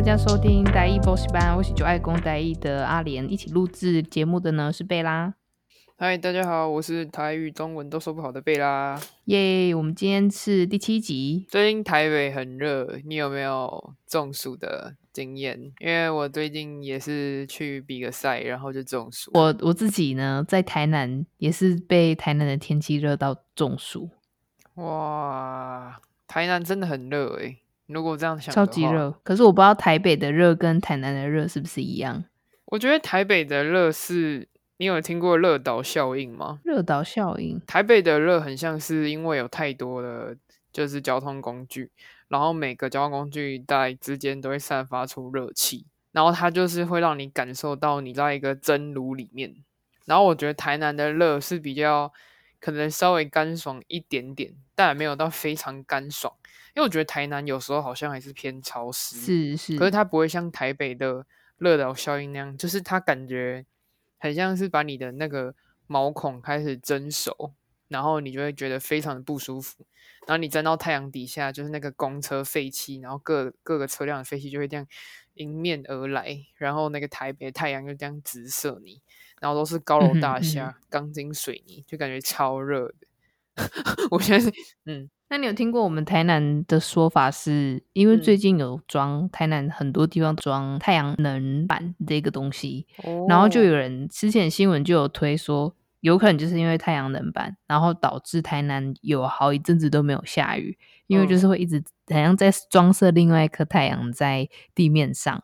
大家收听台语补习班，我是九爱公台语的阿莲，一起录制节目的呢是贝拉。嗨，大家好，我是台语、中文都说不好的贝拉。耶，我们今天是第七集。最近台北很热，你有没有中暑的经验？因为我最近也是去比个赛，然后就中暑。我我自己呢，在台南也是被台南的天气热到中暑。哇，台南真的很热诶。如果这样想，超级热。可是我不知道台北的热跟台南的热是不是一样？我觉得台北的热是，你有听过热岛效应吗？热岛效应，台北的热很像是因为有太多的就是交通工具，然后每个交通工具在之间都会散发出热气，然后它就是会让你感受到你在一个蒸炉里面。然后我觉得台南的热是比较可能稍微干爽一点点，但也没有到非常干爽。因为我觉得台南有时候好像还是偏潮湿，是是，可是它不会像台北的热岛效应那样，就是它感觉很像是把你的那个毛孔开始蒸熟，然后你就会觉得非常的不舒服。然后你站到太阳底下，就是那个公车废气，然后各各个车辆的废气就会这样迎面而来，然后那个台北的太阳就这样直射你，然后都是高楼大厦、嗯、钢筋水泥，就感觉超热的。我现在是嗯。那你有听过我们台南的说法是，因为最近有装、嗯、台南很多地方装太阳能板这个东西，哦、然后就有人之前新闻就有推说，有可能就是因为太阳能板，然后导致台南有好一阵子都没有下雨，因为就是会一直好像在装设另外一颗太阳在地面上。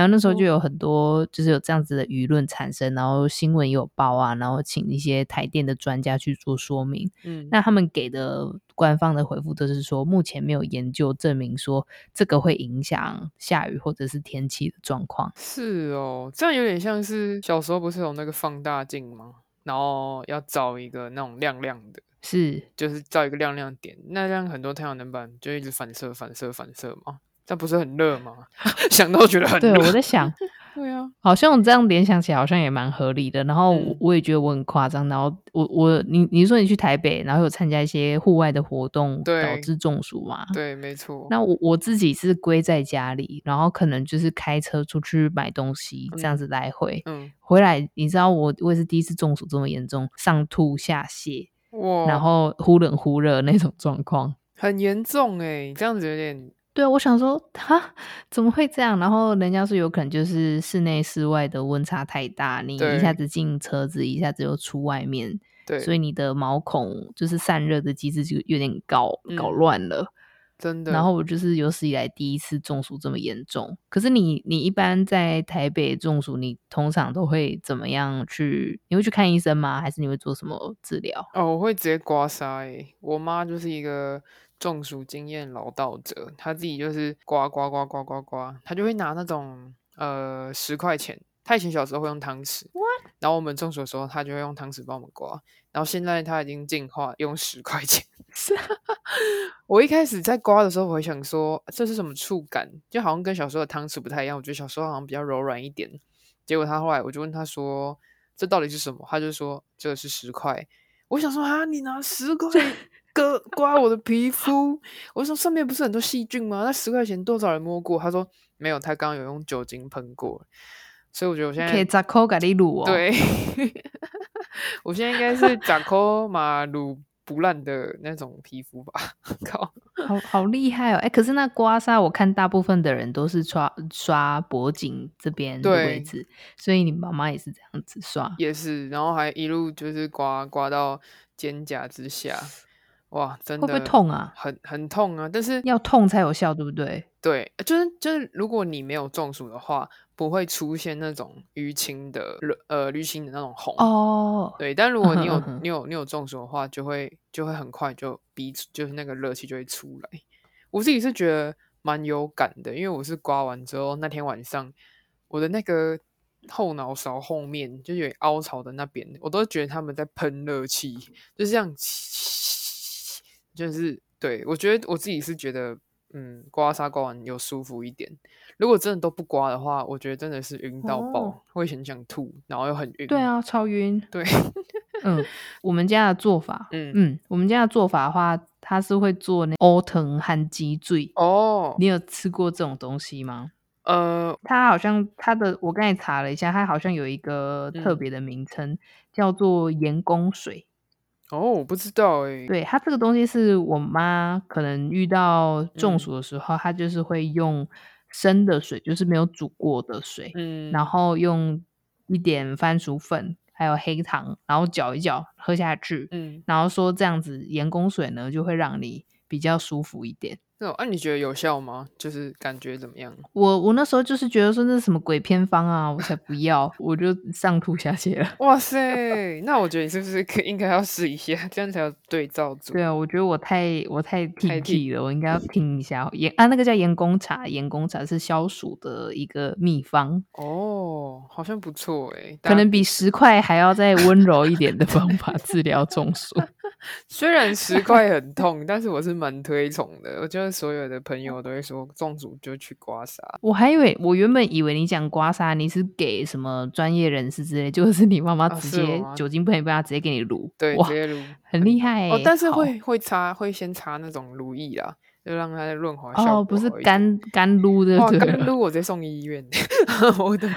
然后那时候就有很多，就是有这样子的舆论产生，然后新闻也有报啊，然后请一些台电的专家去做说明。嗯，那他们给的官方的回复都是说，目前没有研究证明说这个会影响下雨或者是天气的状况。是哦，这样有点像是小时候不是有那个放大镜吗？然后要找一个那种亮亮的，是，就是照一个亮亮点，那这样很多太阳能板就一直反射、反射、反射嘛。那不是很热吗？想到觉得很热。对，我在想，对啊，好像我这样联想起来，好像也蛮合理的。然后我也觉得我很夸张。然后我我你你说你去台北，然后有参加一些户外的活动，导致中暑嘛？对，没错。那我我自己是归在家里，然后可能就是开车出去买东西，这样子来回。嗯，回来你知道我我也是第一次中暑这么严重，上吐下泻，哇，然后忽冷忽热那种状况，很严重哎，这样子有点。对，我想说，哈，怎么会这样？然后人家说有可能就是室内室外的温差太大，你一下子进车子，一下子又出外面，对，所以你的毛孔就是散热的机制就有点搞搞乱了，嗯，真的。然后我就是有史以来第一次中暑这么严重。可是你你一般在台北中暑，你通常都会怎么样去？你会去看医生吗？还是你会做什么治疗？哦，我会直接刮痧。哎，我妈就是一个。中暑经验老道者，他自己就是刮刮刮刮刮刮，他就会拿那种呃十块钱，他以前小时候会用汤匙，What? 然后我们中暑的时候，他就会用汤匙帮我们刮，然后现在他已经进化用十块钱。我一开始在刮的时候，我会想说这是什么触感，就好像跟小时候的汤匙不太一样，我觉得小时候好像比较柔软一点。结果他后来我就问他说这到底是什么，他就说这是十块。我想说啊，你拿十块。割刮我的皮肤，我说上面不是很多细菌吗？那十块钱多少人摸过？他说没有，他刚刚有用酒精喷过，所以我觉得我现在可以扎扣咖喱卤哦。对，我现在应该是扎扣马卤不烂的那种皮肤吧？靠，好好厉害哦！哎、欸，可是那刮痧，我看大部分的人都是刷刷脖颈这边的位置，所以你妈妈也是这样子刷，也是，然后还一路就是刮刮到肩胛之下。哇，真的会不会痛啊？很很痛啊！但是要痛才有效，对不对？对，就是就是，如果你没有中暑的话，不会出现那种淤青的呃淤青的那种红哦。对，但如果你有你有你有中暑的话，就会就会很快就鼻就是那个热气就会出来。我自己是觉得蛮有感的，因为我是刮完之后那天晚上，我的那个后脑勺后面就有凹槽的那边，我都觉得他们在喷热气，就是这样。就是对，我觉得我自己是觉得，嗯，刮痧刮完有舒服一点。如果真的都不刮的话，我觉得真的是晕到爆，哦、会很想吐，然后又很晕。对啊，超晕。对，嗯，我们家的做法，嗯嗯，我们家的做法的话，他是会做那欧藤和鸡醉。哦，你有吃过这种东西吗？呃，它好像它的，我刚才查了一下，它好像有一个特别的名称，嗯、叫做盐工水。哦，我不知道哎。对，它这个东西是我妈可能遇到中暑的时候，她、嗯、就是会用生的水，就是没有煮过的水，嗯，然后用一点番薯粉还有黑糖，然后搅一搅喝下去，嗯，然后说这样子盐工水呢就会让你比较舒服一点。那、哦、啊，你觉得有效吗？就是感觉怎么样？我我那时候就是觉得说那是什么鬼偏方啊，我才不要，我就上吐下泻了。哇塞，那我觉得你是不是可应该要试一下，这样才有对照组？对啊，我觉得我太我太 T T 了，我应该要听一下盐啊，那个叫盐公茶，盐公茶是消暑的一个秘方哦，好像不错哎，可能比十块还要再温柔一点的方法 治疗中暑。虽然十块很痛，但是我是蛮推崇的。我觉得所有的朋友都会说中暑就去刮痧。我还以为我原本以为你讲刮痧，你是给什么专业人士之类，就是 你妈妈直接酒精喷一喷，直接给你撸，对，直接撸，很厉害、欸。哦，但是会会擦，会先擦那种乳液啦。就让它润滑效果哦，不是干干撸的，干撸我直接送医院，我的，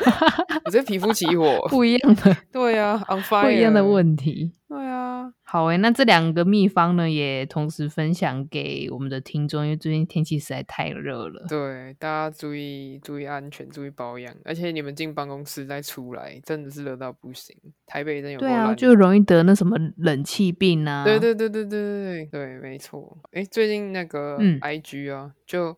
我这皮肤起火，不一样的，对啊，on fire，不一样的问题，对啊，好诶，那这两个秘方呢，也同时分享给我们的听众，因为最近天气实在太热了，对，大家注意注意安全，注意保养，而且你们进办公室再出来，真的是热到不行，台北真有，对啊，就容易。得那什么冷气病啊，对对对对对对对，没错，诶，最近那个，嗯。IG 啊，就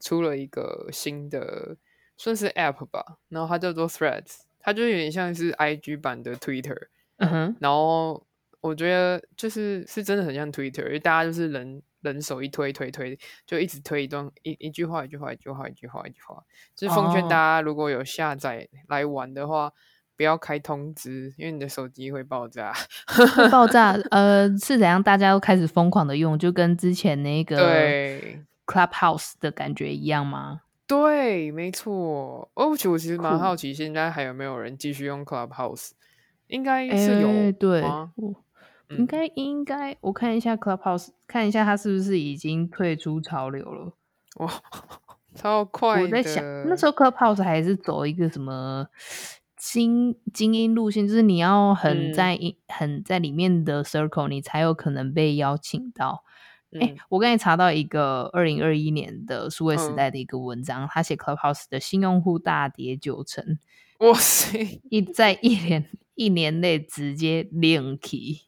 出了一个新的，算是 App 吧，然后它叫做 Threads，它就有点像是 IG 版的 Twitter，嗯哼，然后我觉得就是是真的很像 Twitter，因为大家就是人人手一推推推，就一直推一段一一句话一句话一句话一句话一句话，就是奉劝大家如果有下载来玩的话。不要开通知，因为你的手机会爆炸。会爆炸，呃，是怎样？大家都开始疯狂的用，就跟之前那个 Clubhouse 的感觉一样吗？对，没错。哦，我其实蛮好奇，现在还有没有人继续用 Clubhouse？应该是有，欸、对，应该应该，我看一下 Clubhouse，看一下它是不是已经退出潮流了？哇，超快！我在想，那时候 Clubhouse 还是走一个什么？精精英路线就是你要很在、嗯、很在里面的 circle，你才有可能被邀请到。哎、我刚才查到一个二零二一年的数位时代的一个文章，他写 Clubhouse 的新用户大跌九成。哇塞！一在一年一年内直接零起。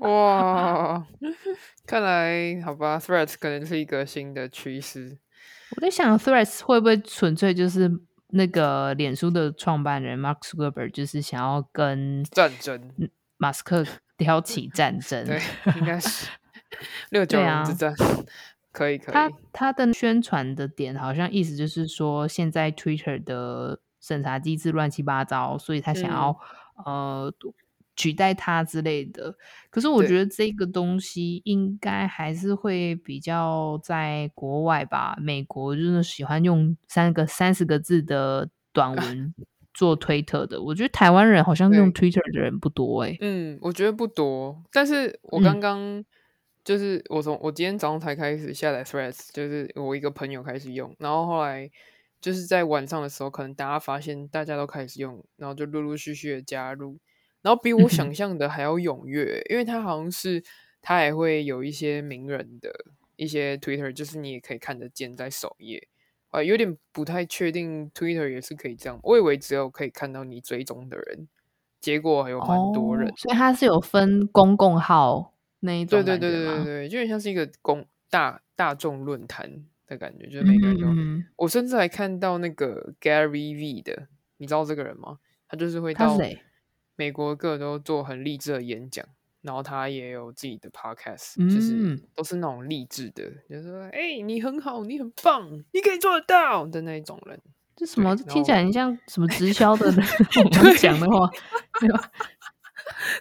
哇，看来好吧，Threads 可能是一个新的趋势。我在想，Threads 会不会纯粹就是？那个脸书的创办人 Mark Zuckerberg 就是想要跟战争马斯克挑起战争，对，应该是六九人之战，啊、可以可以。他他的宣传的点好像意思就是说，现在 Twitter 的审查机制乱七八糟，所以他想要、嗯、呃。取代它之类的，可是我觉得这个东西应该还是会比较在国外吧。美国就是喜欢用三个三十个字的短文 做推特的，我觉得台湾人好像用 Twitter 的人不多哎、欸。嗯，我觉得不多。但是我刚刚就是我从我今天早上才开始下载 Threads，就是我一个朋友开始用，然后后来就是在晚上的时候，可能大家发现大家都开始用，然后就陆陆续续的加入。然后比我想象的还要踊跃，因为他好像是他还会有一些名人的一些 Twitter，就是你也可以看得见在首页。啊，有点不太确定 Twitter 也是可以这样，我以为只有可以看到你追踪的人，结果还有蛮多人，哦，所以他是有分公共号那一种。对对对对对对，就有点像是一个公大大众论坛的感觉，就是每个人有。嗯、我甚至还看到那个 Gary V 的，你知道这个人吗？他就是会到。美国各都做很励志的演讲，然后他也有自己的 podcast，、嗯、就是都是那种励志的，就是说，哎、欸，你很好，你很棒，你可以做得到的那种人。这什么？听起来很像什么直销的人 讲的话。对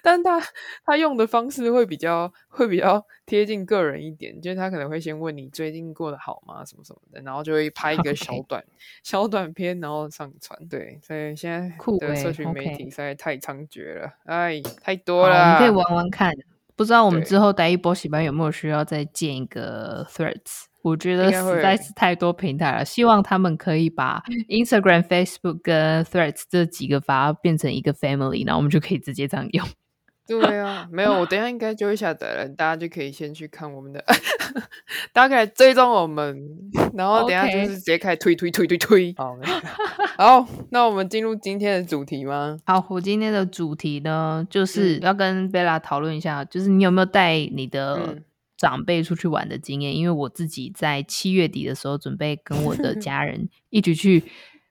但他他用的方式会比较会比较贴近个人一点，就是他可能会先问你最近过得好吗？什么什么的，然后就会拍一个小短.小短片，然后上传。对，所以现在的社群媒体实在太猖獗了，哎、太多了。你可以玩玩看，不知道我们之后待一波洗班有没有需要再建一个 Threads？我觉得实在是太多平台了，希望他们可以把 Instagram、Facebook 跟 Threads 这几个把它变成一个 family，然后我们就可以直接这样用。对啊，没有，我等一下应该就会下载了，大家就可以先去看我们的，大家可以追踪我们，然后等一下就是直接开始推推推推推。好，好，那我们进入今天的主题吗？好，我今天的主题呢，就是要跟贝拉讨论一下，就是你有没有带你的、嗯。长辈出去玩的经验，因为我自己在七月底的时候准备跟我的 家人一起去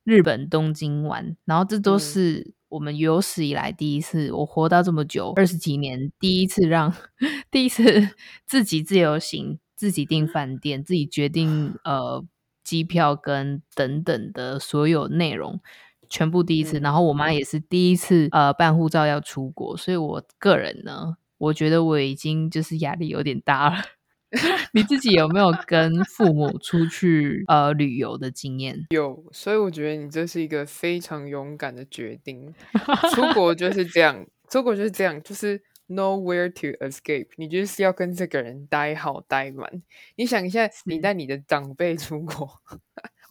日本东京玩，然后这都是我们有史以来第一次，我活到这么久二十几年，第一次让第一次 自己自由行，自己订饭店，自己决定呃机票跟等等的所有内容，全部第一次。然后我妈也是第一次呃办护照要出国，所以我个人呢。我觉得我已经就是压力有点大了。你自己有没有跟父母出去呃旅游的经验？有，所以我觉得你这是一个非常勇敢的决定。出国就是这样，出国就是这样，就是 nowhere to escape。你就是要跟这个人待好待满。你想一下，你带你的长辈出国。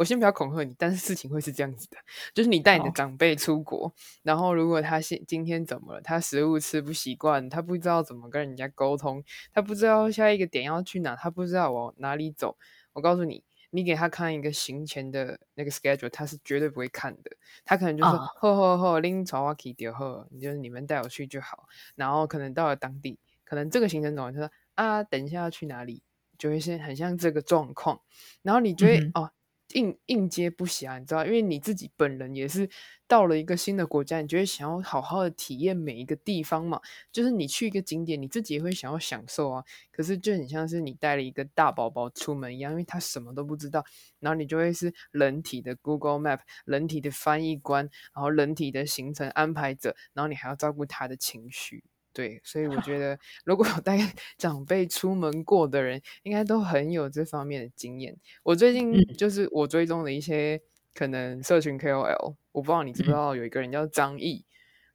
我先不要恐吓你，但是事情会是这样子的，就是你带你的长辈出国，哦、然后如果他现今天怎么了，他食物吃不习惯，他不知道怎么跟人家沟通，他不知道下一个点要去哪，他不知道往哪里走。我告诉你，你给他看一个行前的那个 schedule，他是绝对不会看的。他可能就是吼吼吼，拎草瓦基丢呵，你就是你们带我去就好。然后可能到了当地，可能这个行程走完，他说啊，等一下要去哪里，就会是很像这个状况。然后你觉得、嗯、哦。应应接不暇，你知道，因为你自己本人也是到了一个新的国家，你就会想要好好的体验每一个地方嘛。就是你去一个景点，你自己也会想要享受啊。可是就很像是你带了一个大宝宝出门一样，因为他什么都不知道，然后你就会是人体的 Google Map，人体的翻译官，然后人体的行程安排者，然后你还要照顾他的情绪。对，所以我觉 得，如果有 带长辈出门过的人，应该都很有这方面的经验。我最近就是我追踪的一些可能社群 KOL，我不知道你知不知道有一个人叫张毅，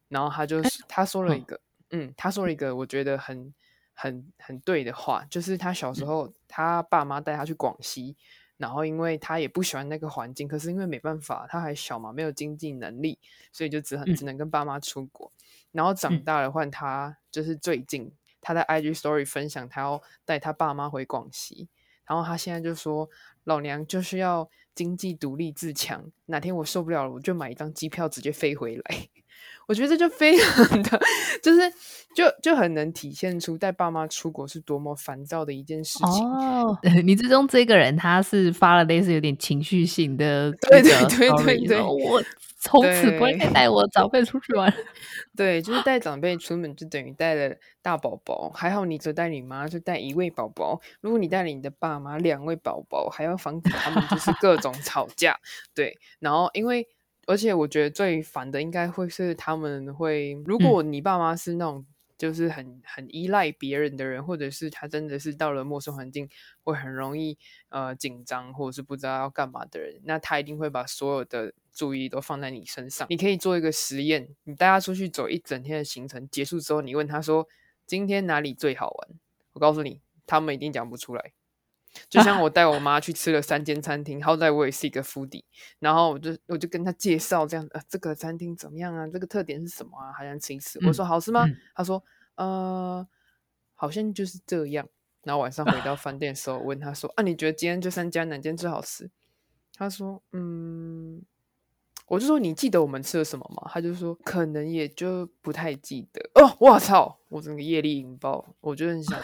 然后他就是他说了一个，嗯，他说了一个我觉得很很很对的话，就是他小时候他爸妈带他去广西，然后因为他也不喜欢那个环境，可是因为没办法，他还小嘛，没有经济能力，所以就只很只能跟爸妈出国。然后长大了，换他就是最近、嗯、他在 IG Story 分享，他要带他爸妈回广西。然后他现在就说：“老娘就是要经济独立自强，哪天我受不了了，我就买一张机票直接飞回来。”我觉得这就非常的，就是就就很能体现出带爸妈出国是多么烦躁的一件事情。哦，你之中这个人他是发了类似有点情绪性的，对对对对对，我从此不会再带我长辈出去玩。对，就是带长辈出门就等于带了大宝宝，还好你只带你妈就带一位宝宝。如果你带了你的爸妈两位宝宝，还要防止他们就是各种吵架。对，然后因为。而且我觉得最烦的应该会是他们会，如果你爸妈是那种就是很很依赖别人的人，或者是他真的是到了陌生环境会很容易呃紧张，或者是不知道要干嘛的人，那他一定会把所有的注意都放在你身上。你可以做一个实验，你带他出去走一整天的行程，结束之后你问他说今天哪里最好玩？我告诉你，他们一定讲不出来。就像 我带我妈去吃了三间餐厅，好歹我也是一个 foodie，然后我就我就跟她介绍这样，啊，这个餐厅怎么样啊？这个特点是什么啊？好想吃一次？我说好吃吗？嗯、她说呃，好像就是这样。然后晚上回到饭店的时候，我问她说啊，你觉得今天这三家哪间最好吃？她说嗯。我就说你记得我们吃了什么吗？他就说可能也就不太记得哦。我操！我整个业力引爆，我就很想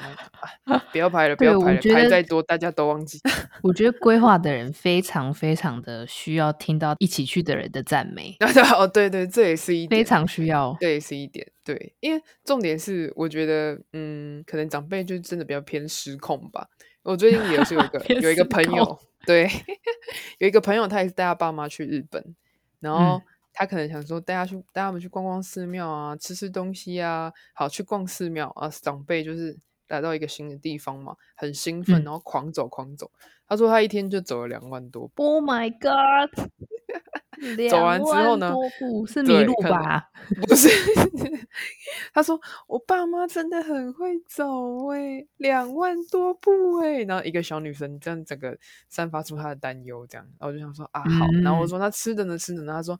不要拍了，不要拍了，拍再多大家都忘记。我觉得规划的人非常非常的需要听到一起去的人的赞美。哦，对对，这也是一点非常需要，这也是一点对，因为重点是我觉得嗯，可能长辈就真的比较偏失控吧。我最近也是有一个有一个朋友，对，有一个朋友他也是带他爸妈去日本。然后他可能想说，带他去带他们去逛逛寺庙啊，吃吃东西啊，好去逛寺庙啊。长辈就是来到一个新的地方嘛，很兴奋，然后狂走狂走。他说他一天就走了两万多步。Oh my god！走完之后呢，是迷路吧？不是，他说我爸妈真的很会走哎、欸，两万多步哎、欸，然后一个小女生这样整个散发出她的担忧，这样，然后我就想说啊好，嗯、然后我说那吃的呢？吃的呢？他说。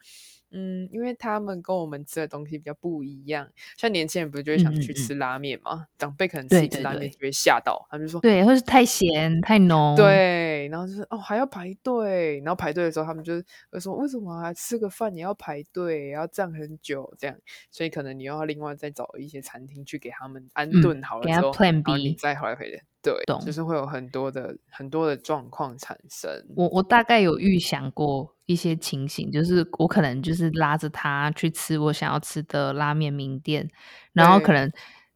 嗯，因为他们跟我们吃的东西比较不一样，像年轻人不是就会想去吃拉面嘛？嗯嗯嗯，长辈可能吃一吃拉面就会吓到，他们就说对，或是太咸太浓，对，然后就是哦还要排队，然后排队的时候他们就会说为什么还吃个饭也要排队，要站很久这样，所以可能你要另外再找一些餐厅去给他们安顿好了之后，嗯、然后你再回来回来。对，懂就是会有很多的很多的状况产生。我我大概有预想过一些情形，就是我可能就是拉着他去吃我想要吃的拉面名店，然后可能。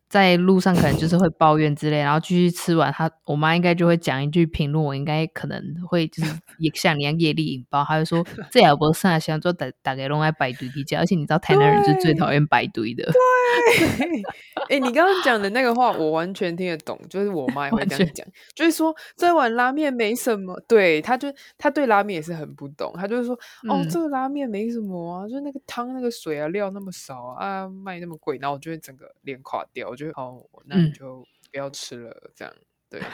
在路上可能就是会抱怨之类，然后继续吃完，他我妈应该就会讲一句评论，我应该可能会就是 也像你一样业力引爆，她就说这也不是想做大大概拢爱摆堆的家，而且你知道台南人是最讨厌摆堆的。对，哎、欸，你刚刚讲的那个话我完全听得懂，就是我妈也会这样讲，就是说这碗拉面没什么，对，他就他对拉面也是很不懂，他就是说、嗯、哦这个拉面没什么啊，就那个汤那个水啊料那么少啊，卖那么贵，然后我就会整个脸垮掉。就哦，那你就不要吃了，嗯、这样对。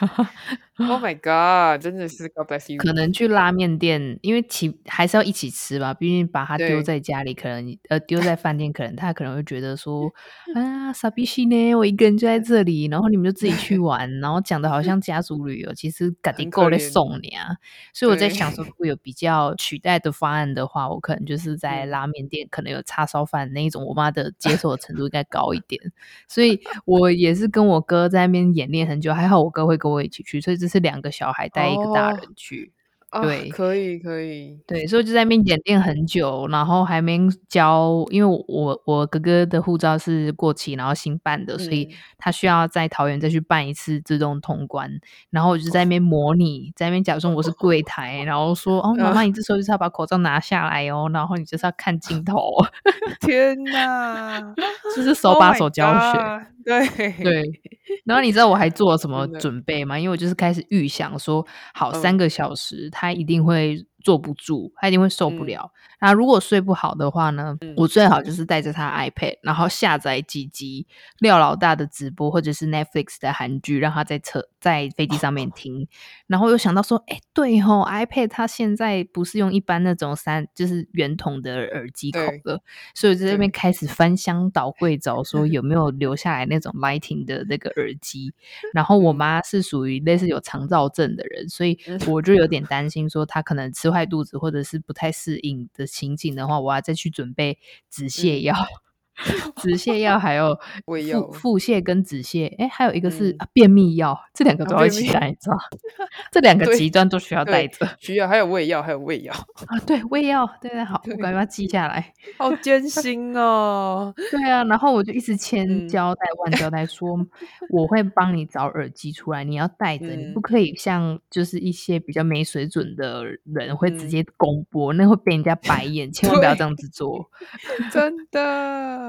Oh my god，真的是 God bless you。可能去拉面店，因为其还是要一起吃吧。毕竟把它丢在家里，可能呃丢在饭店，可能他可能会觉得说 啊，傻逼西呢，我一个人就在这里，然后你们就自己去 玩，然后讲的好像家族旅游，其实赶紧够来送你啊。所以我在想说，如果有比较取代的方案的话，我可能就是在拉面店，可能有叉烧饭那一种，我妈的接受的程度应该高一点。所以我也是跟我哥在那边演练很久，还好我哥会跟我一起去，所以。这是两个小孩带一个大人去，哦、对、啊，可以可以，对，所以就在那边演练很久，然后还没交，因为我我哥哥的护照是过期，然后新办的，嗯、所以他需要在桃园再去办一次自动通关，然后我就在那边模拟，哦、在那边假装我是柜 台，哦、然后说哦，妈妈，你。这时候就是要把口罩拿下来哦，然后你就是要看镜头，天哪，就是手把手教学。Oh 对。对，然后你知道我还 做了什么准备吗？因为我就是开始预想说，好，三个小时，他他一定会。坐不住，他一定会受不了。那、嗯、如果睡不好的话呢？嗯、我最好就是带着他 iPad，然后下载几集廖老大的直播，或者是 Netflix 的韩剧，让他在车在飞机上面 听。哦、然后又想到说，哎，对吼、哦、iPad 它现在不是用一般那种三就是圆筒的耳机孔的，所以我在这边开始翻箱倒柜找，说有没有留下来那种 Lighting 的那个耳机。嗯、然后我妈是属于类似有肠燥症的人，所以我就有点担心说她可能吃。坏肚子或者是不太适应的情景的话，我要再去准备止泻药。嗯 止泻药还有 腹腹泻跟止泻，哎，还有一个是便秘药，这两个都要一起带，你知道？这两个极端都需要带着。需要还有胃药，还有胃药啊，对，胃药，对对，好，我赶快记下来。好艰辛哦。对啊，然后我就一直千交代万交代说，我会帮你找耳机出来，你要带着，你不可以像就是一些比较没水准的人会直接公播，那会被人家白眼，千万不要这样子做，真的。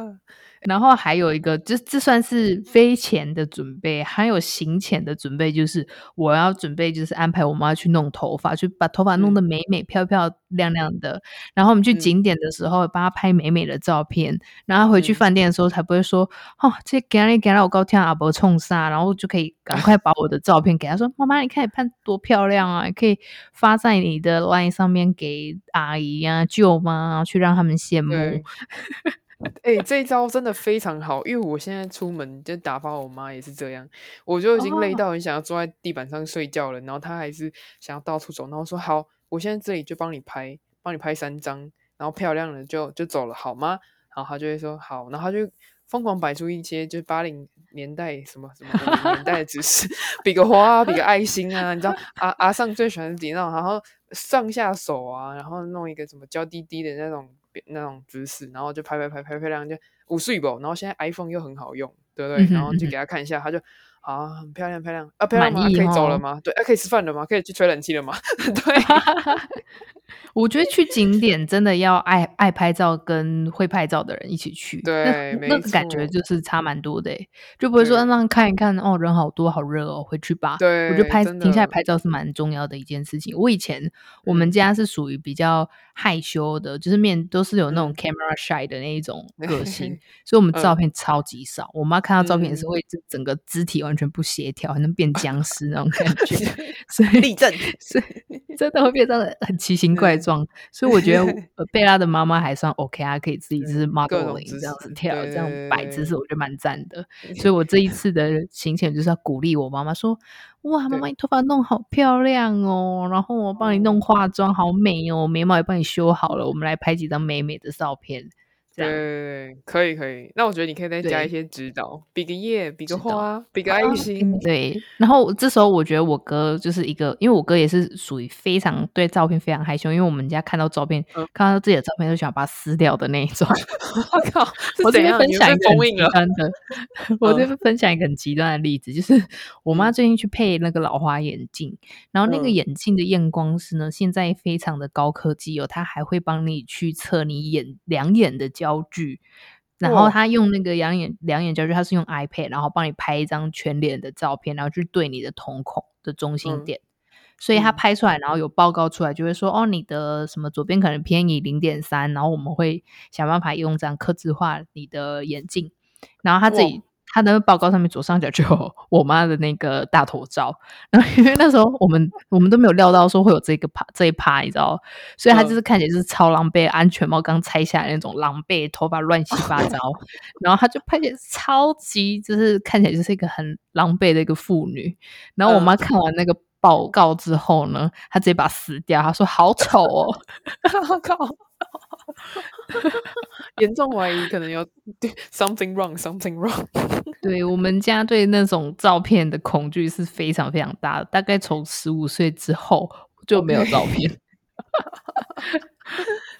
然后还有一个，这这算是飞前的准备，还有行前的准备，就是我要准备，就是安排我妈去弄头发，去把头发弄得美美漂漂亮亮的。然后我们去景点的时候，帮她拍美美的照片。然后回去饭店的时候，才不会说，哦，这给你给了我高天阿伯冲杀，然后就可以赶快把我的照片给她说，妈妈，你看你拍多漂亮啊，可以发在你的 LINE 上面给阿姨啊、舅妈，去让他们羡慕。哎、欸，这一招真的非常好，因为我现在出门就打发我妈也是这样，我就已经累到很想要坐在地板上睡觉了，然后她还是想要到处走，然后说好，我现在这里就帮你拍，帮你拍三张，然后漂亮的就就走了，好吗？然后她就会说好，然后她就疯狂摆出一些就是八零年代什么什么年代的姿势，比个花，比个爱心啊，你知道 阿阿尚最喜欢的那种，然后上下手啊，然后弄一个什么娇滴滴的那种。那种姿势，然后就拍拍拍拍漂亮，就五岁不？然后现在 iPhone 又很好用，对不对？然后就给他看一下，他就啊，很漂亮漂亮啊，漂亮吗？可以走了吗？对，啊，可以吃饭了吗？可以去吹冷气了吗？对，我觉得去景点真的要爱爱拍照跟会拍照的人一起去，对，那，那个感觉就是差蛮多的，就不会说让看一看哦，人好多好热哦，回去吧。对，我觉得拍停下来拍照是蛮重要的一件事情。我以前我们家是属于比较害羞的，嗯、就是面都是有那种 camera shy 的那一种 个性，嗯、所以我们照。片超级少。嗯、我妈看到照片也是会整个肢体完全不协调，还能变僵尸那种感觉，所以立正，所以。真的会变成很奇形怪状。嗯、所以我觉得 贝拉的妈妈还算 OK 啊，可以自己就是 modeling 这样子跳，这样摆姿势，我觉得蛮赞的。所以我这一次 的行程就是要鼓励我妈妈说：“哇，妈妈你头发弄好漂亮哦，然后我帮你弄化妆好美哦，眉毛也帮你修好了，我们来拍几张美美的照片。”对，可以可以。那我觉得你可以再加一些指导，比个耶，比个花，比个爱心。啊、对，然后这时候我觉得我哥就是一个，因为我哥也是属于非常对照片非常害羞，因为我们家看到照片，嗯、看到自己的照片就想把它撕掉的那一种。我靠！我这边分享一个很极端的，我这边分享一个很极端的例子，就是我妈最近去配那个老花眼镜，然后那个眼镜的验光师呢，现在非常的高科技哦，他还会帮你去测你眼两眼的焦。焦距，然后他用那个两眼两眼焦距，他是用 iPad，然后帮你拍一张全脸的照片，然后去对你的瞳孔的中心点，嗯、所以他拍出来，然后有报告出来，就会说、嗯、哦，你的什么左边可能偏移零点三，然后我们会想办法用这样刻字化你的眼镜，然后他自己。他的报告上面左上角就有我妈的那个大头照，然后因为那时候我们我们都没有料到说会有这个趴这一趴，你知道，所以他就是看起来就是超狼狈，安全帽刚拆下来那种狼狈，头发乱七八糟，然后他就拍起来超级就是看起来就是一个很狼狈的一个妇女。然后我妈看完那个报告之后呢，他直接把它撕掉，他说好丑哦，我靠。严重怀疑可能有 something wrong，something wrong。对，我们家对那种照片的恐惧是非常非常大的，大概从十五岁之后就没有照片。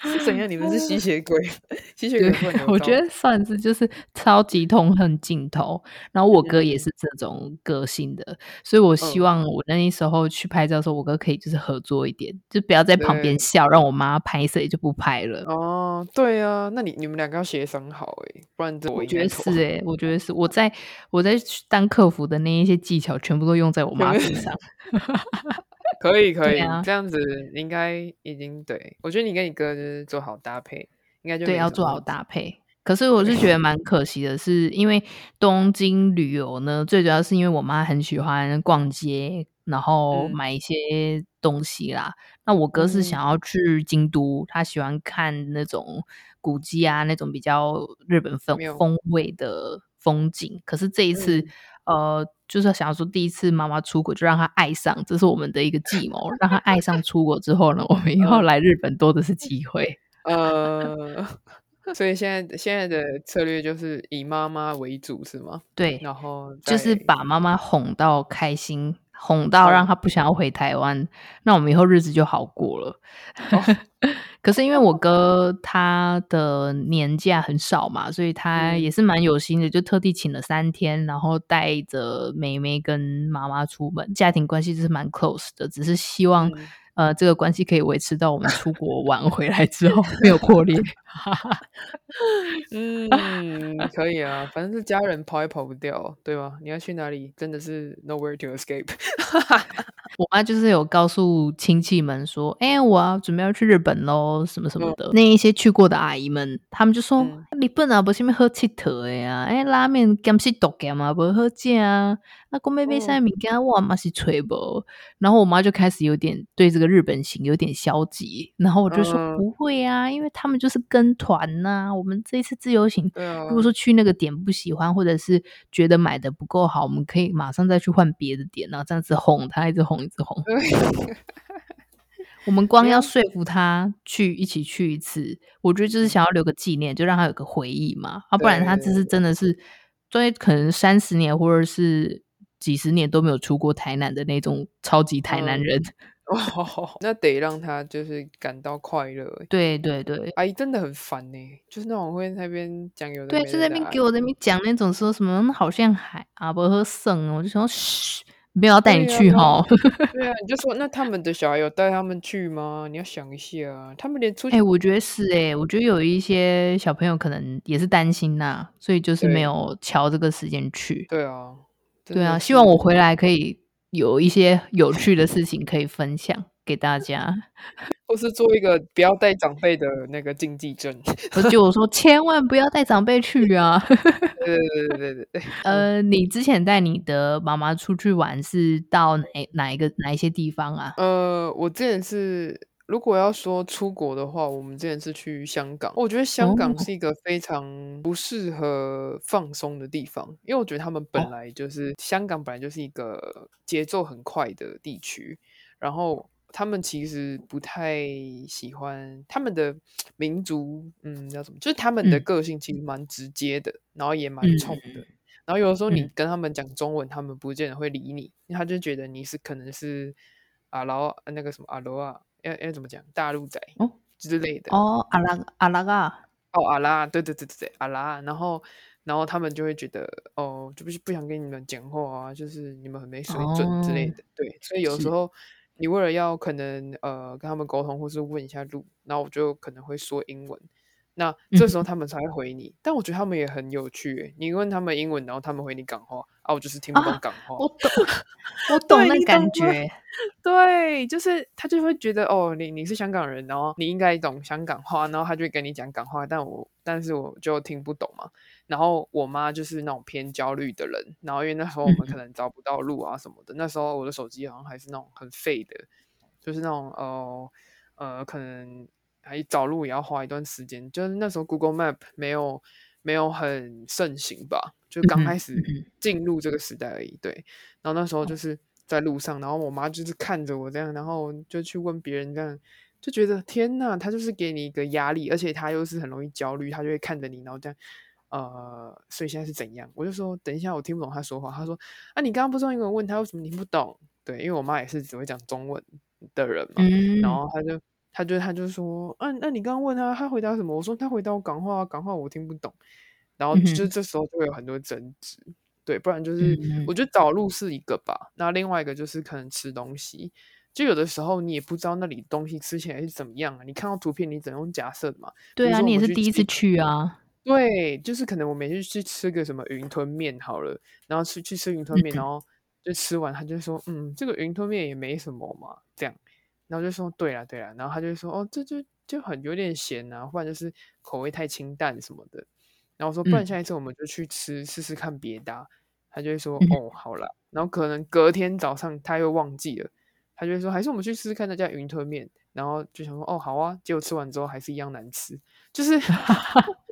是怎样？你们是吸血鬼？吸血鬼？我觉得算是就是超级痛恨镜头。然后我哥也是这种个性的，嗯、所以我希望我那时候去拍照的时候，我哥可以就是合作一点，就不要在旁边笑，让我妈拍摄也就不拍了。哦，对啊，那你你们两个要协商好哎，不然我，我觉得是哎，我觉得是我在我在当客服的那一些技巧，全部都用在我妈身上。可以可以，啊、这样子应该已经对。我觉得你跟你哥就是做好搭配，应该就对，要做好搭配。可是我是觉得蛮可惜的是，是因为东京旅游呢，最主要是因为我妈很喜欢逛街，然后买一些东西啦。嗯、那我哥是想要去京都，嗯、他喜欢看那种古迹啊，那种比较日本风风味的风景。可是这一次。嗯呃，就是想要说，第一次妈妈出国就让她爱上，这是我们的一个计谋，让她爱上出国之后呢，我们以后来日本多的是机会。呃，所以现在现在的策略就是以妈妈为主，是吗？对，然后就是把妈妈哄到开心。哄到让她不想要回台湾，嗯、那我们以后日子就好过了。哦、可是因为我哥他的年假很少嘛，所以他也是蛮有心的，就特地请了三天，然后带着妹妹跟妈妈出门，家庭关系就是蛮 close 的，只是希望、嗯。呃，这个关系可以维持到我们出国玩回来之后没有破裂。嗯，可以啊，反正是家人跑也跑不掉，对吧？你要去哪里，真的是 nowhere to escape。我妈就是有告诉亲戚们说：“哎、欸，我要准备要去日本喽，什么什么的。嗯”那一些去过的阿姨们，他们就说：“日本啊，不是咩好佚佗的呀？哎、欸，拉面咸是毒咸嘛，不好吃啊。那讲要买啥物件，我妈是吹不。”然后我妈就开始有点对这个日本行有点消极。然后我就说：“嗯、不会啊，因为他们就是跟团呐、啊。我们这一次自由行，如果说去那个点不喜欢，或者是觉得买的不够好，我们可以马上再去换别的点，然后这样子哄他，一直哄。”我们 光要说服他去一起去一次，我觉得就是想要留个纪念，就让他有个回忆嘛。啊，不然他这是真的是，所以可能三十年或者是几十年都没有出过台南的那种超级台南人。哦，那得让他就是感到快乐。对对对，阿姨真的很烦呢，就是那种会在那边讲有的对，就在那边给我在那边讲那种说什么好像海阿伯和生，我就说嘘。没有要带你去哈。对啊，你就说那他们的小孩有带他们去吗？你要想一下啊，他们连出去。哎、欸，我觉得是哎、欸，我觉得有一些小朋友可能也是担心呐、啊，所以就是没有乔这个时间去。对啊，对啊，希望我回来可以有一些有趣的事情可以分享给大家。或是做一个不要带长辈的那个禁忌症，就我说千万不要带长辈去啊！对对对对对对。呃，你之前带你的妈妈出去玩是到哪哪一个哪一些地方啊？呃，我之前是如果要说出国的话，我们之前是去香港。我觉得香港是一个非常不适合放松的地方，哦、因为我觉得他们本来就是、哦、香港本来就是一个节奏很快的地区，然后。他们其实不太喜欢他们的民族，嗯，叫什么？就是他们的个性其实蛮直接的，嗯、然后也蛮冲的。嗯、然后有的时候你跟他们讲中文，嗯、他们不见得会理你，因为他就觉得你是可能是阿劳那个什么啊罗啊，要要怎么讲？大陆仔哦之类的。哦阿拉阿拉嘎哦阿拉对对对对对阿拉，然后然后他们就会觉得哦就不不想跟你们讲话啊，就是你们很没水准之类的，哦、对，所以有时候。你为了要可能呃跟他们沟通，或是问一下路，然后我就可能会说英文，那这时候他们才会回你。嗯、但我觉得他们也很有趣，你问他们英文，然后他们回你港话啊，我就是听不懂港话。啊、我懂，我懂那感觉。对，就是他就会觉得哦，你你是香港人，然后你应该懂香港话，然后他就会跟你讲港话，但我但是我就听不懂嘛。然后我妈就是那种偏焦虑的人，然后因为那时候我们可能找不到路啊什么的，嗯、那时候我的手机好像还是那种很废的，就是那种呃呃，可能还找路也要花一段时间，就是那时候 Google Map 没有没有很盛行吧，就刚开始进入这个时代而已。对，然后那时候就是在路上，然后我妈就是看着我这样，然后就去问别人这样，就觉得天呐，他就是给你一个压力，而且他又是很容易焦虑，他就会看着你，然后这样。呃，所以现在是怎样？我就说等一下，我听不懂他说话。他说啊，你刚刚不是用英文问他为什么听不懂？对，因为我妈也是只会讲中文的人嘛。嗯、然后他就他就他就说，嗯、啊，那你刚刚问他，他回答什么？我说他回答我港话，港话我听不懂。然后就这时候就会有很多争执，嗯、对，不然就是、嗯、我觉得找路是一个吧。那另外一个就是可能吃东西，就有的时候你也不知道那里东西吃起来是怎么样啊。你看到图片，你只能用假设的嘛。对啊，你也是第一次去啊。对，就是可能我每次去吃个什么云吞面好了，然后去去吃云吞面，然后就吃完，他就说，嗯，这个云吞面也没什么嘛，这样，然后就说，对啦对啦，然后他就说，哦，这就就很有点咸啊，或者就是口味太清淡什么的，然后说，不然下一次我们就去吃试试看别的，他就会说，哦，好啦，然后可能隔天早上他又忘记了，他就会说，还是我们去试试看那家云吞面，然后就想说，哦，好啊，结果吃完之后还是一样难吃，就是。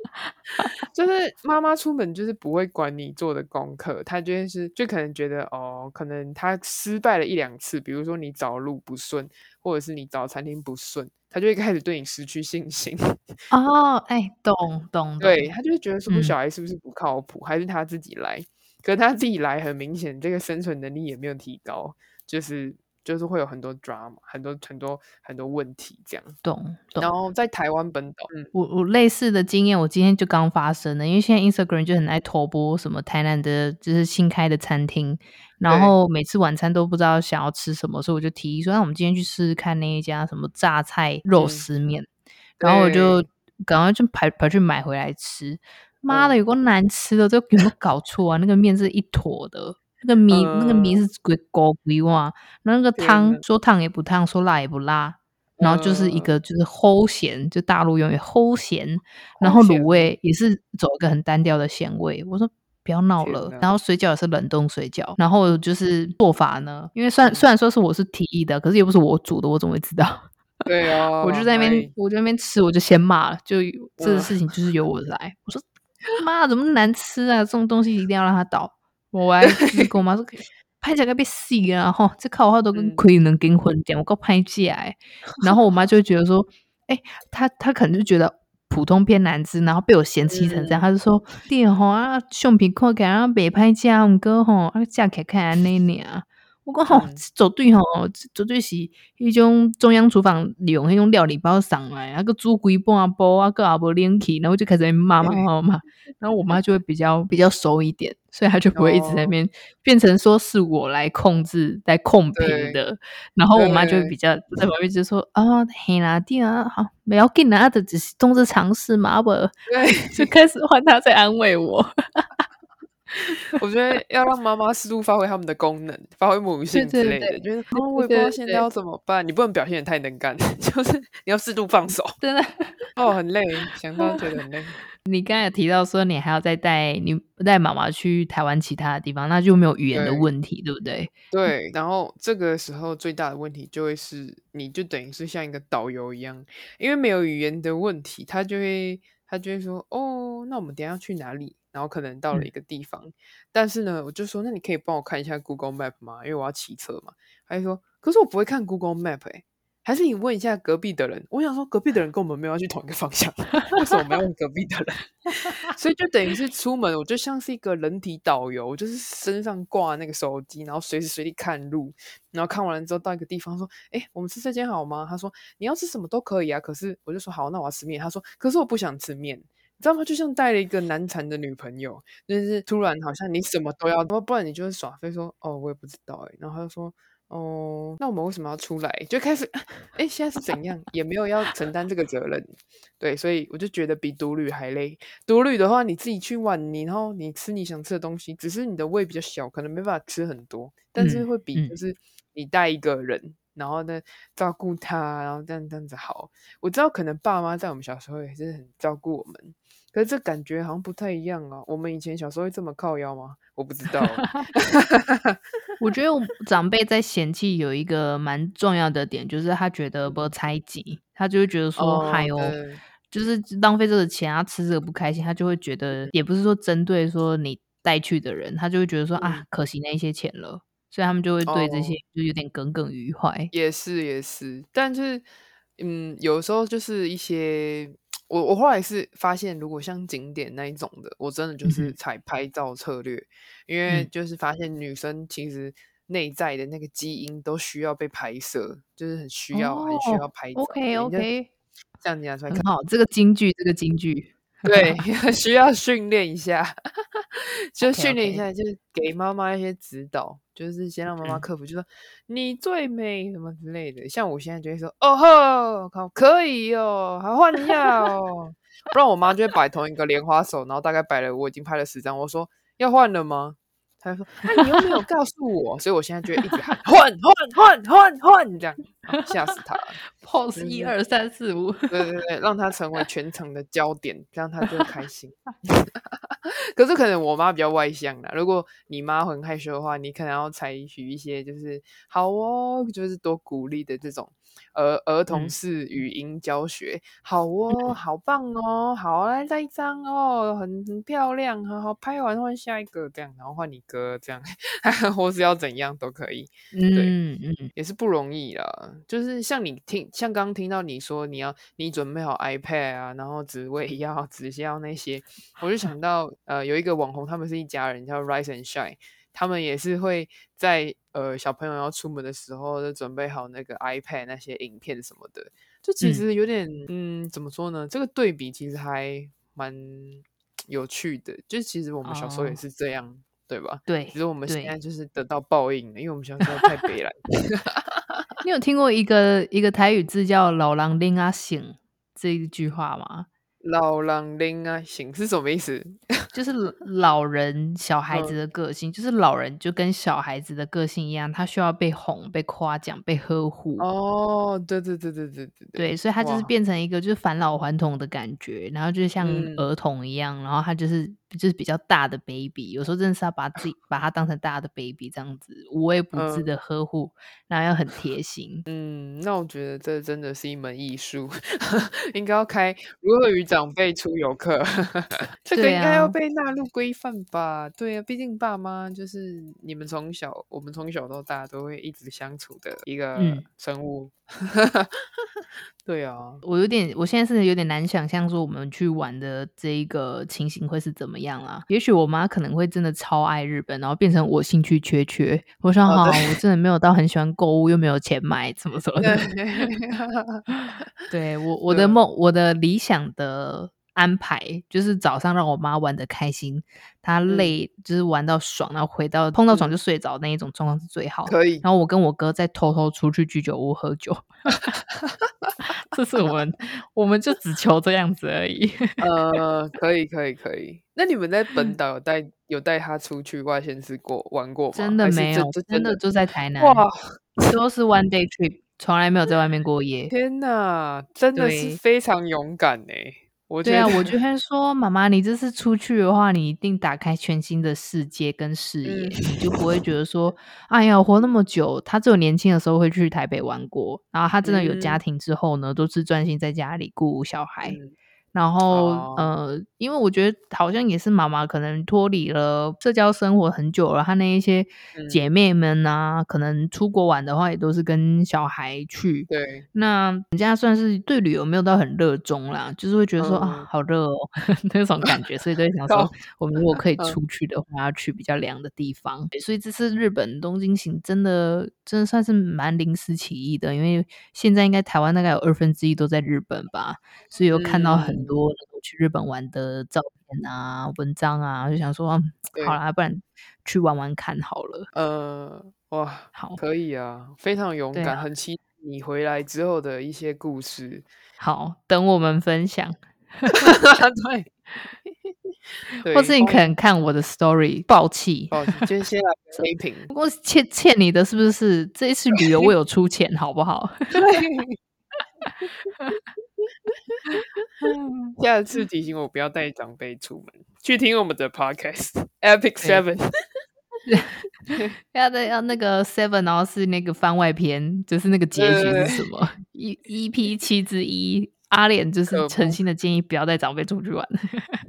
就是妈妈出门就是不会管你做的功课，她就是就可能觉得哦，可能她失败了一两次，比如说你找路不顺，或者是你找餐厅不顺，她就会开始对你失去信心。哦，哎、欸，懂懂，对，她就会觉得说小孩是不是不靠谱，嗯、还是他自己来？可是他自己来，很明显这个生存能力也没有提高，就是。就是会有很多 drama，很多很多很多问题这样。懂。懂然后在台湾本岛，嗯，我我类似的经验，我今天就刚发生的，因为现在 Instagram 就很爱投播什么台南的，就是新开的餐厅，然后每次晚餐都不知道想要吃什么，所以我就提议说，那我们今天去试试看那一家什么榨菜肉丝面，嗯、然后我就赶快就跑跑去买回来吃。妈的，有够难吃的，这有没有搞错啊？那个面是一坨的。那个米，呃、那个米是鬼高鬼哇，然后那个汤哪说烫也不烫，说辣也不辣，然后就是一个就是齁咸，就大陆用语齁咸，然后卤味也是走一个很单调的咸味。我说不要闹了，然后水饺也是冷冻水饺，然后就是做法呢，因为虽然虽然说是我是提议的，可是又不是我煮的，我怎么会知道？对啊，我就在那边，我在那边吃，我就先骂了，就这个事情就是由我来。我说妈，怎么难吃啊？这种东西一定要让它倒。我还跟我妈说，拍起来该被死啊！吼，这靠话都跟亏能跟混点，我够拍起来。然后我妈就觉得说，哎、欸，她她可能就觉得普通偏难吃，然后被我嫌弃成这样，她就说，对吼啊，胸皮看起来啊，别拍价，唔过吼啊，价格看安尼尔。我讲吼，绝对吼，绝对是迄种中央厨房利用迄种料理包上来，啊，个煮规半煲啊，个也无冷气，然后就开始骂骂骂骂，然后我妈就会比较比较熟一点，所以她就不会一直在那边变成说是我来控制、来控评的，然后我妈就会比较在旁边就说啊，嘿啦，对啊，好，不要紧啊，这只是总之尝试嘛，不，对，就开始换她在安慰我。我觉得要让妈妈适度发挥他们的功能，发挥母性之类的。就是哦，我也不知道现在要怎么办。你不能表现的太能干，就是你要适度放手。真的哦，很累，想到觉得很累。你刚才提到说你还要再带你带妈妈去台湾其他的地方，那就没有语言的问题，对，对不对？对。然后这个时候最大的问题就会是，你就等于是像一个导游一样，因为没有语言的问题，他就会他就会说哦，那我们等一下去哪里？然后可能到了一个地方，嗯、但是呢，我就说，那你可以帮我看一下 Google Map 吗？因为我要骑车嘛。他就说，可是我不会看 Google Map 哎、欸，还是你问一下隔壁的人。我想说，隔壁的人跟我们没有要去同一个方向，为什么我们要问隔壁的人？所以就等于是出门，我就像是一个人体导游，就是身上挂那个手机，然后随时随地看路，然后看完了之后到一个地方说，哎，我们吃这间好吗？他说，你要吃什么都可以啊。可是我就说好，那我要吃面。他说，可是我不想吃面。你知道吗？就像带了一个难缠的女朋友，就是突然好像你什么都要，不然你就是耍飞说哦，我也不知道哎，然后他就说哦，那我们为什么要出来？就开始 哎，现在是怎样？也没有要承担这个责任，对，所以我就觉得比独旅还累。独旅的话，你自己去玩，你然后你吃你想吃的东西，只是你的胃比较小，可能没办法吃很多，但是会比就是你带一个人。嗯嗯然后呢，照顾他，然后这样这样子好。我知道可能爸妈在我们小时候也是很照顾我们，可是这感觉好像不太一样啊。我们以前小时候会这么靠腰吗？我不知道。我觉得我长辈在嫌弃有一个蛮重要的点，就是他觉得不猜忌，他就会觉得说还有、哦哎、就是浪费这个钱，啊吃这个不开心，他就会觉得也不是说针对说你带去的人，他就会觉得说、嗯、啊，可惜那些钱了。所以他们就会对这些就有点耿耿于怀。哦，也是也是，但是嗯，有时候就是一些我我后来是发现，如果像景点那一种的，我真的就是采拍照策略，嗯，因为就是发现女生其实内在的那个基因都需要被拍摄，就是很需要，哦，很需要拍照。OK OK，这样讲出来很好，这个京剧，这个京剧。对，需要训练一下，就训练一下，okay, okay. 就是给妈妈一些指导，就是先让妈妈克服，就说你最美什么之类的。像我现在就会说，哦吼，好可以哦，还换一下哦，不然我妈就会摆同一个莲花手，然后大概摆了，我已经拍了十张，我说要换了吗？他说：“那、啊、你又没有告诉我，所以我现在就会一直喊换换换换换这样，吓死他了。pose 一二三四五，对对对，让他成为全场的焦点，这样他就开心。可是可能我妈比较外向啦，如果你妈很害羞的话，你可能要采取一些就是好哦，就是多鼓励的这种。”儿儿童式语音教学，嗯、好哦，好棒哦，好来再一张哦，很很漂亮，好好拍完换下一个这样，然后换你哥这样，或是要怎样都可以，对，嗯嗯，也是不容易啦。就是像你听，像刚刚听到你说你要你准备好 iPad 啊，然后纸位要、纸胶那些，我就想 到呃有一个网红，他们是一家人叫 Rise and Shine，他们也是会在。呃，小朋友要出门的时候，就准备好那个 iPad 那些影片什么的，就其实有点，嗯，嗯，怎么说呢？这个对比其实还蛮有趣的。就其实我们小时候也是这样，哦、对吧？对，其实我们现在就是得到报应了，因为我们小时候太悲 了。你有听过一个一个台语字叫“老狼拎啊醒”这一句话吗？老狼拎啊醒是什么意思？就是老人小孩子的个性，嗯，就是老人就跟小孩子的个性一样，他需要被哄、被夸奖、被呵护。哦，对对对对对对对，所以他就是变成一个就是返老还童的感觉，然后就像儿童一样，嗯，然后他就是。就是比较大的 baby，有时候真的是要把自己把他当成大的 baby 这样子，无微不至的呵护，然后要很贴心。嗯，那我觉得这真的是一门艺术，应该要开如何与长辈出游课，这个应该要被被纳入规范吧？对啊，毕竟爸妈就是你们从小，我们从小到大都会一直相处的一个生物。嗯、对啊，我有点，我现在是有点难想象说我们去玩的这一个情形会是怎么样啦。也许我妈可能会真的超爱日本，然后变成我兴趣缺缺。我想好，我真的没有到很喜欢购物，又没有钱买，怎么怎么的？对我，我的梦，我的理想的。安排就是早上让我妈玩的开心，她累、嗯、就是玩到爽，然后回到碰到床就睡着那一种状况是最好。可以，然后我跟我哥再偷偷出去居酒屋喝酒，这是我们，我们就只求这样子而已。呃，可以，可以，可以。那你们在本 岛有带有带他出去外县市过玩过吗？真的没有，真的，真的就在台南。哇，都是 one day trip，从来没有在外面过夜。天哪，真的是非常勇敢哎。对啊，我就会说，妈妈，你这次出去的话，你一定打开全新的世界跟视野，嗯、你就不会觉得说，哎呀，活那么久。他只有年轻的时候会去台北玩过，然后他真的有家庭之后呢，嗯、都是专心在家里顾小孩。嗯然后，哦、呃，因为我觉得好像也是妈妈可能脱离了社交生活很久了，她那一些姐妹们啊，嗯、可能出国玩的话也都是跟小孩去。对，那人家算是对旅游没有到很热衷啦，就是会觉得说、嗯、啊，好热哦 那种感觉，所以就想说，我们如果可以出去的话，嗯、要去比较凉的地方。所以这次日本东京行真的真的算是蛮临时起意的，因为现在应该台湾大概有二分之一都在日本吧，所以有看到很。很多去日本玩的照片啊、文章啊，就想说，好啦，不然去玩玩看好了。呃，哇，好，可以啊，非常勇敢，啊、很期待你回来之后的一些故事。好，等我们分享。对，或是你可能看我的 story，爆气，爆气，接下来。不过欠欠你的是不是？这一次旅游我有出钱，好不好？对。下次提醒我不要带长辈出门，去听我们的 podcast Epic Seven。要的要那个 Seven，然后是那个番外篇，就是那个结局是什么？E EP 七之一，阿莲就是诚心的建议不要带长辈出去玩。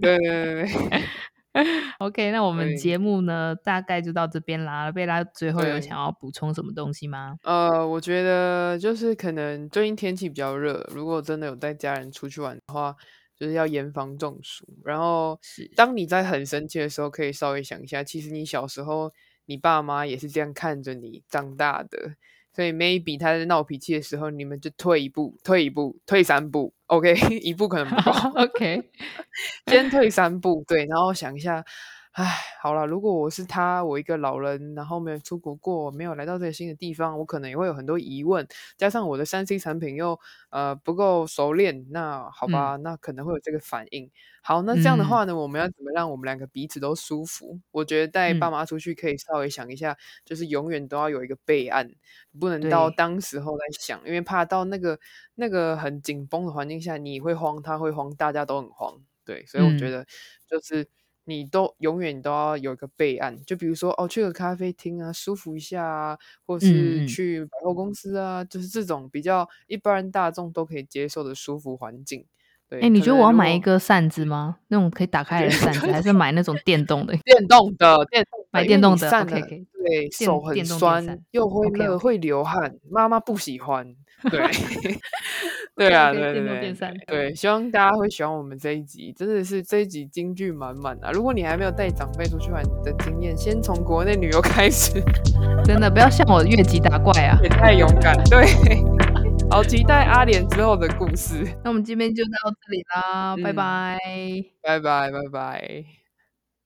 对对对对。OK，那我们节目呢，大概就到这边啦。贝拉最后有想要补充什么东西吗？呃，我觉得就是可能最近天气比较热，如果真的有带家人出去玩的话，就是要严防中暑。然后，当你在很生气的时候，可以稍微想一下，其实你小时候你爸妈也是这样看着你长大的。所以 maybe 他在闹脾气的时候，你们就退一步，退一步，退三步，OK，一步可能不够，OK，先退三步，对，然后想一下。唉，好了，如果我是他，我一个老人，然后没有出国过，没有来到这个新的地方，我可能也会有很多疑问，加上我的三 C 产品又呃不够熟练，那好吧，嗯、那可能会有这个反应。好，那这样的话呢，嗯、我们要怎么让我们两个彼此都舒服？我觉得带爸妈出去可以稍微想一下，嗯、就是永远都要有一个备案，不能到当时候来想，因为怕到那个那个很紧绷的环境下，你会慌，他会慌，大家都很慌。对，所以我觉得就是。嗯你都永远都要有一个备案，就比如说哦，去个咖啡厅啊，舒服一下啊，或是去百货公司啊，嗯、就是这种比较一般人大众都可以接受的舒服环境。对，哎、欸，你觉得我要买一个扇子吗？那种可以打 开的扇子，还是买那种电动的？电动的，电动 买电动的扇子，对，手很酸，又会热，会流汗，妈妈不喜欢。对。对啊，对对对，对，希望大家会喜欢我们这一集，真的是这一集金句满满啊！如果你还没有带长辈出去玩的经验，先从国内旅游开始，真的不要像我越级打怪啊，也太勇敢。对，好期待阿莲之后的故事。那我们今天就到这里啦，嗯、拜拜，拜拜，拜拜。